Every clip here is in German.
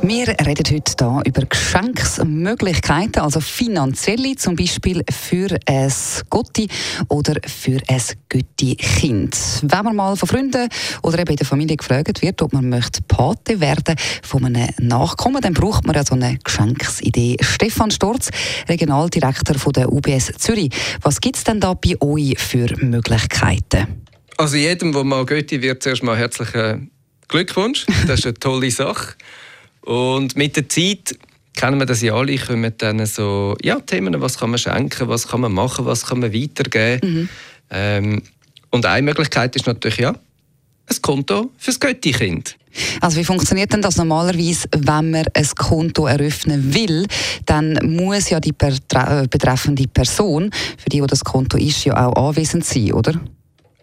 Wir reden heute hier über Geschenksmöglichkeiten, also finanzielle, zum Beispiel für ein Gotti oder für ein Götti-Kind. Wenn man mal von Freunden oder eben in der Familie gefragt wird, ob man möchte Pate werden von einem Nachkommen, dann braucht man ja so eine Geschenksidee. Stefan Storz, Regionaldirektor von der UBS Zürich. Was gibt es denn da bei euch für Möglichkeiten? Also jedem, der mal Götti wird, zuerst mal herzlichen Glückwunsch. Das ist eine tolle Sache. Und mit der Zeit kennen wir das ja alle, kommen dann so ja, Themen, was kann man schenken, was kann man machen, was kann man weitergeben. Mhm. Ähm, und eine Möglichkeit ist natürlich ja, ein Konto fürs Götti-Kind. Also wie funktioniert denn das normalerweise, wenn man ein Konto eröffnen will? Dann muss ja die äh, betreffende Person, für die, wo das Konto ist, ja auch anwesend sein, oder?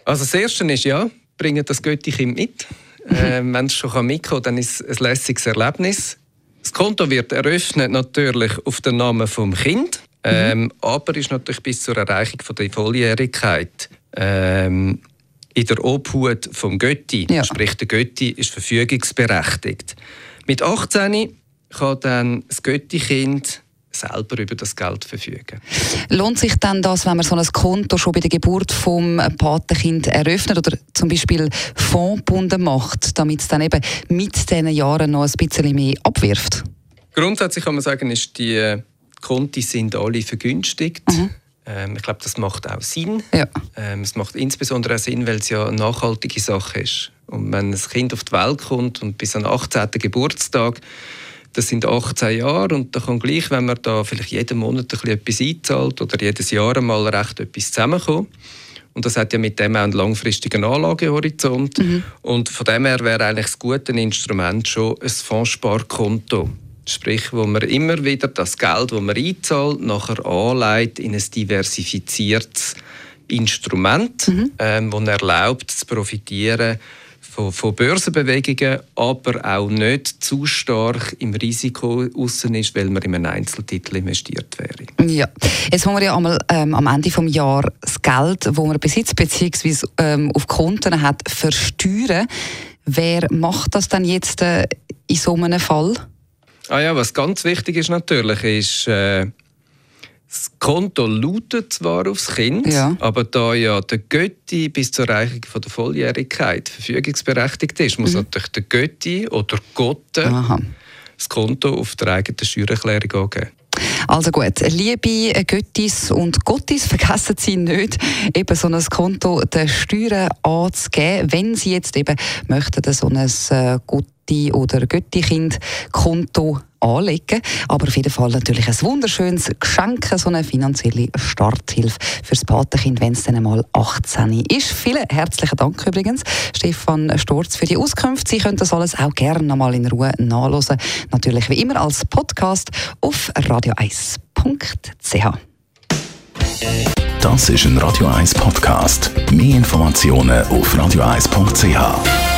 Also das Erste ist ja, bringen das Götti-Kind mit. Äh, Wenn es schon mitkommen kann, dann ist es ein lässiges Erlebnis. Das Konto wird eröffnet natürlich auf den Namen vom Kind, ähm, mhm. aber ist natürlich bis zur Erreichung von der Volljährigkeit ähm, in der Obhut vom Götti, ja. sprich der Götti ist verfügungsberechtigt. Mit 18 kann dann das Götti-Kind selber über das Geld verfügen. Lohnt sich dann das, wenn man so ein Konto schon bei der Geburt vom Patenkind eröffnet oder zum Beispiel fondbunden macht, damit es dann eben mit diesen Jahren noch ein bisschen mehr abwirft? Grundsätzlich kann man sagen, ist die Konti sind alle vergünstigt. Mhm. Ähm, ich glaube, das macht auch Sinn. Ja. Ähm, es macht insbesondere auch Sinn, weil es ja eine nachhaltige Sache ist. Und wenn ein Kind auf die Welt kommt und bis an 18. Geburtstag das sind 18 Jahre und da kann gleich, wenn man da vielleicht jeden Monat ein etwas einzahlt oder jedes Jahr einmal recht etwas zusammenkommen. Und das hat ja mit dem auch einen langfristigen Anlagehorizont. Mhm. Und von dem her wäre eigentlich das gute Instrument schon ein Fondssparkonto. Sprich, wo man immer wieder das Geld, das man einzahlt, nachher anlegt in ein diversifiziertes Instrument, mhm. ähm, das erlaubt, zu profitieren von, von Börsenbewegungen, aber auch nicht zu stark im Risiko außen ist, weil man in einen Einzeltitel investiert wäre. Ja, jetzt wollen wir ja einmal ähm, am Ende des Jahres das Geld, das man besitzt bzw. Ähm, auf Konten hat, versteuern. Wer macht das dann jetzt äh, in so einem Fall? Ah ja, was ganz wichtig ist natürlich, ist äh, das Konto lautet zwar aufs Kind, ja. aber da ja der Götti bis zur Erreichung von der Volljährigkeit verfügungsberechtigt ist, muss mhm. natürlich der Götti oder Gotte Aha. das Konto auf der eigenen Steuererklärung angeben. Also gut, liebe Göttis und Gottis, vergessen Sie nicht, eben so ein Konto der Steuern anzugeben, wenn Sie jetzt eben möchten, so ein Gotti- oder Götti-Kind-Konto anlegen. Aber auf jeden Fall natürlich ein wunderschönes Geschenk, so eine finanzielle Starthilfe fürs Patenkind, wenn es dann mal 18 ist. Vielen herzlichen Dank übrigens, Stefan Storz, für die Auskunft. Sie können das alles auch gerne noch mal in Ruhe nachlesen. Natürlich wie immer als Podcast auf radio1.ch. Das ist ein Radio 1 Podcast. Mehr Informationen auf radio1.ch.